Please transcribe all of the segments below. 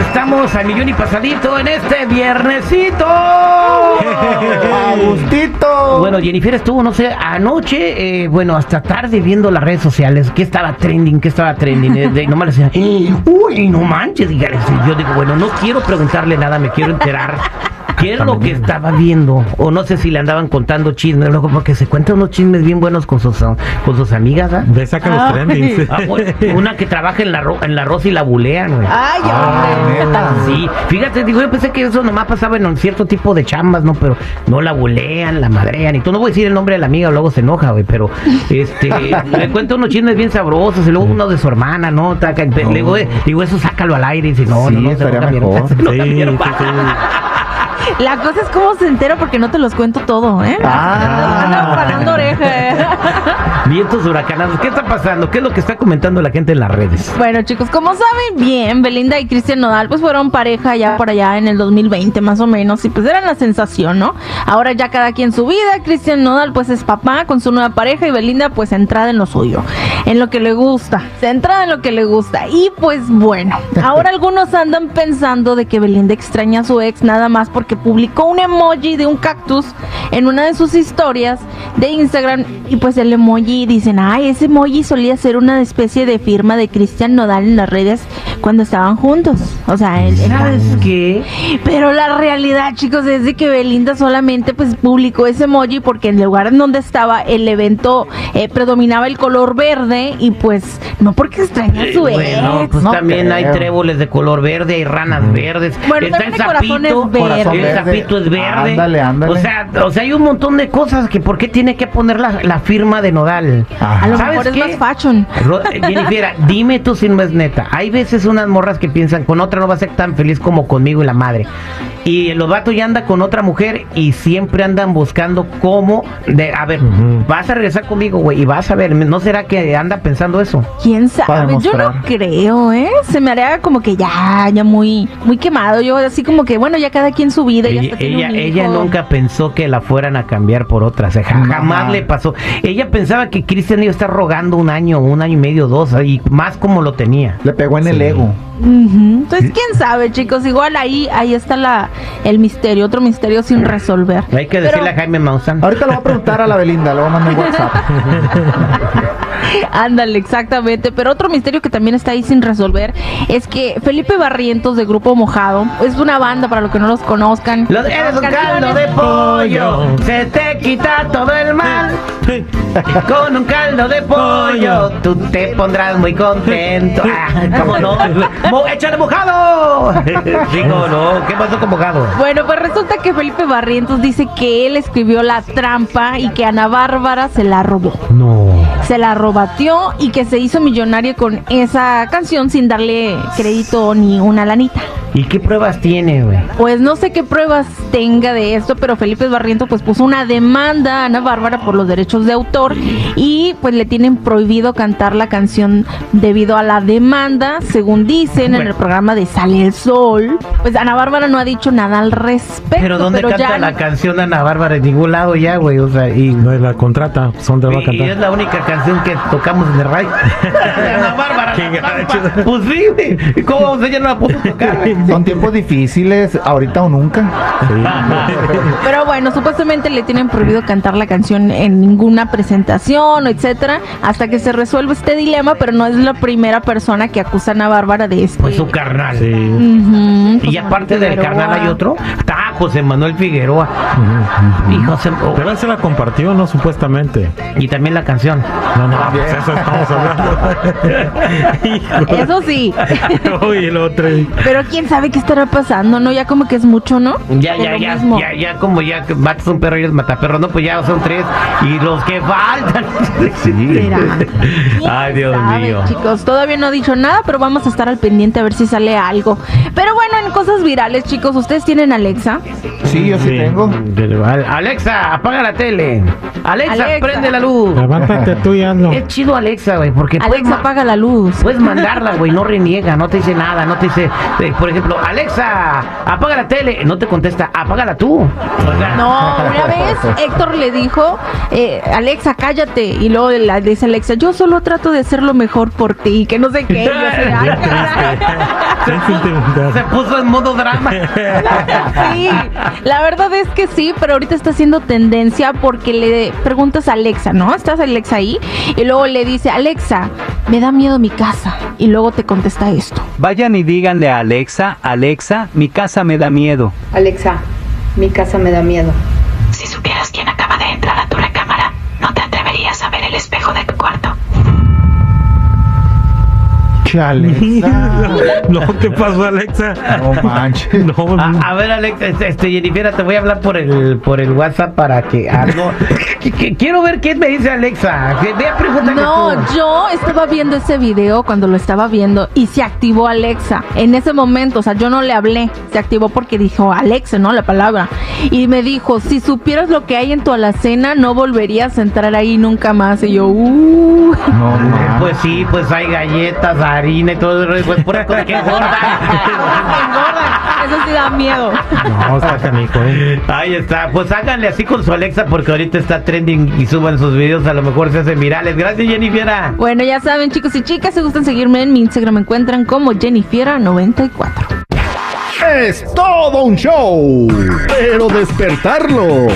Estamos al millón y pasadito en este viernesito. Agustito. Bueno, Jennifer estuvo, no sé, anoche, eh, bueno, hasta tarde viendo las redes sociales. ¿Qué estaba trending? ¿Qué estaba trending? Eh, de- nomás le decía, uy, no manches. diga, Yo digo, bueno, no quiero preguntarle nada, me quiero enterar. ¿Qué es lo que estaba viendo? O no sé si le andaban contando chismes, luego porque se cuentan unos chismes bien buenos con sus, con sus amigas, ¿ah? Ve, saca los trendings. Ah, una que trabaja en la, ro- en la Rosa y la bulean, güey. Ay, hombre. Sí, fíjate, digo, yo pensé que eso nomás pasaba en un cierto tipo de chambas, ¿no? Pero no la bulean, la madrean y todo. No voy a decir el nombre de la amiga, luego se enoja, güey, pero este, le cuenta unos chismes bien sabrosos y luego uno de su hermana, ¿no? Taca, le digo, eh, digo, eso sácalo al aire y dice, no, Sí, no, no, se mejor. hermana, se Sí, sí. La cosa es cómo se entera porque no te los cuento todo, ¿eh? Ah. Anda parando oreja. ¿eh? Vientos huracanados, ¿qué está pasando? ¿Qué es lo que está comentando la gente en las redes? Bueno, chicos, como saben bien, Belinda y Cristian Nodal pues fueron pareja ya por allá en el 2020 más o menos y pues eran la sensación, ¿no? Ahora ya cada quien su vida, Cristian Nodal pues es papá con su nueva pareja y Belinda pues centrada en lo suyo, en lo que le gusta, centrada en lo que le gusta. Y pues bueno, ahora algunos andan pensando de que Belinda extraña a su ex nada más porque publicó un emoji de un cactus en una de sus historias de Instagram y pues el emoji dicen, ay, ese emoji solía ser una especie de firma de Cristian Nodal en las redes cuando estaban juntos. O sea, él era- ¿Sabes qué? Pero la realidad, chicos, es de que Belinda solamente pues publicó ese emoji porque en el lugar en donde estaba el evento eh, predominaba el color verde y pues no porque extraña a su Bueno, ex. pues no también hay tréboles de color verde, hay ranas verdes. Bueno, está el el corazón sapito, es el sapito es verde. Ándale, ándale. O sea, o sea, hay un montón de cosas que por qué tiene que poner la, la firma de Nodal. A lo ¿Sabes mejor es qué? más fashion. Ro- Jennifer, dime tú si no es neta. Hay veces unas morras que piensan con otra no va a ser tan feliz como conmigo y la madre. Y los vatos ya anda con otra mujer y siempre andan buscando cómo de, a ver, vas a regresar conmigo, güey, y vas a ver, ¿no será que anda pensando eso? ¿Quién sabe? Yo no creo, ¿eh? Se me haría como que ya, ya muy, muy quemado. Yo así como que, bueno, ya cada quien su vida, ya Ella, hasta tiene ella, un ella hijo. nunca pensó que la fueran a cambiar por otra. O sea, ja- Ajá. jamás le pasó. Ella pensaba que Cristian iba a estar rogando un año, un año y medio, dos, y más como lo tenía. Le pegó en el Entonces, quién sabe, chicos. Igual ahí, ahí está la, el misterio, otro misterio sin resolver. Hay que Pero- decirle a Jaime Maussan. Ahorita lo voy a preguntar a la Belinda, lo voy a mandar en WhatsApp. Ándale, exactamente. Pero otro misterio que también está ahí sin resolver es que Felipe Barrientos de Grupo Mojado es una banda para los que no los conozcan. Lo- eres un caldo de pollo, se te quita todo el mal. Con un caldo de pollo, tú te pondrás muy contento. Ah, ¿Cómo no? Mo- ¡Échale mojado! Digo, no, ¿qué pasó con mojado? Bueno, pues resulta que Felipe Barrientos dice que él escribió la trampa y que Ana Bárbara se la robó. No. Se la robateó y que se hizo millonario con esa canción sin darle crédito ni una lanita. ¿Y qué pruebas tiene, güey? Pues no sé qué pruebas tenga de esto, pero Felipe Barrientos pues puso una demanda a Ana Bárbara por los derechos de autor y pues le tienen prohibido cantar la canción debido a la demanda, según dicen en el programa de Sale el Sol. Pues Ana Bárbara no ha dicho nada al respecto. Pero ¿dónde canta ya la canción Ana Bárbara? En ningún lado ya, güey. O sea, y, No la contrata, son de la va a y- y es cantar. la única canción que tocamos en el radio. Ana Bárbara. Pues sí, güey. ¿Cómo vamos? ella no la pudo tocar? güey? Son tiempos difíciles, ahorita o nunca. Pero bueno, supuestamente le tienen prohibido cantar la canción en ninguna presentación, etcétera, hasta que se resuelva este dilema, pero no es la primera persona que acusa a Bárbara de este. Pues su carnal. Sí. Y aparte del carnal hay otro. José Manuel Figueroa. Ujú. Y José. oh, Pero él se la compartió, ¿no? Supuestamente. y también la canción. No, no, pues eso estamos hablando. Eso sí. Uy, el otro. Pero quién sabe qué estará pasando, ¿no? Ya como que es mucho, ¿no? Ya, ya, ya, mismo. ya, ya, como ya que matas un perro y eres mataperro, no, pues ya son tres. Y los que faltan. ¿Será? Ay, Dios Sabe, mío. Chicos, todavía no ha dicho nada, pero vamos a estar al pendiente a ver si sale algo. Pero bueno, en cosas virales, chicos, ¿ustedes tienen Alexa? Sí, yo sí, tengo. Alexa, apaga la tele. Alexa, Alexa. prende la luz. Levántate tú y hazlo. Es chido Alexa, güey, porque puedes, Alexa, apaga la luz. puedes mandarla, güey, no reniega, no te dice nada, no te dice, eh, por ejemplo, Alexa, apaga la tele, no te contesta, apágala tú. O sea, No, una vez Héctor le dijo, eh, Alexa, cállate. Y luego le dice Alexa, yo solo trato de hacer lo mejor por ti, que no sé qué. Y yo así, "Ay, caray". Qué sentimental. se puso en modo drama. Sí, la verdad es que sí, pero ahorita está haciendo tendencia porque le preguntas a Alexa, ¿no? Estás Alexa ahí y luego le dice, Alexa, me da miedo mi casa. Y luego te contesta esto. Vayan y díganle a Alexa, Alexa, mi casa me da miedo. Alexa, mi casa me da miedo. Alexa. No, ¿qué pasó, Alexa? No manches. No, A, a ver, Alexa, este, este, Jennifer, te voy a hablar por el por el WhatsApp para que que- quiero ver qué me dice Alexa. No, tú. yo estaba viendo ese video cuando lo estaba viendo y se activó Alexa. En ese momento, o sea, yo no le hablé, se activó porque dijo Alexa, ¿no? La palabra. Y me dijo, si supieras lo que hay en tu alacena, no volverías a entrar ahí nunca más. Y yo, uh. No Eh. Pues sí, pues hay galletas, harina y todo eso, pues pura cosa que engorda. Eso sí da miedo. no, está canijo, ¿eh? Ahí está, pues háganle así con su Alexa porque ahorita está trending y suban sus videos, a lo mejor se hacen virales. Gracias, Jennifer. Bueno, ya saben, chicos y chicas, si gustan seguirme en mi Instagram, me encuentran como Jennifiera94. Es todo un show, pero despertarlo.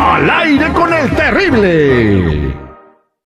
Al aire con el terrible.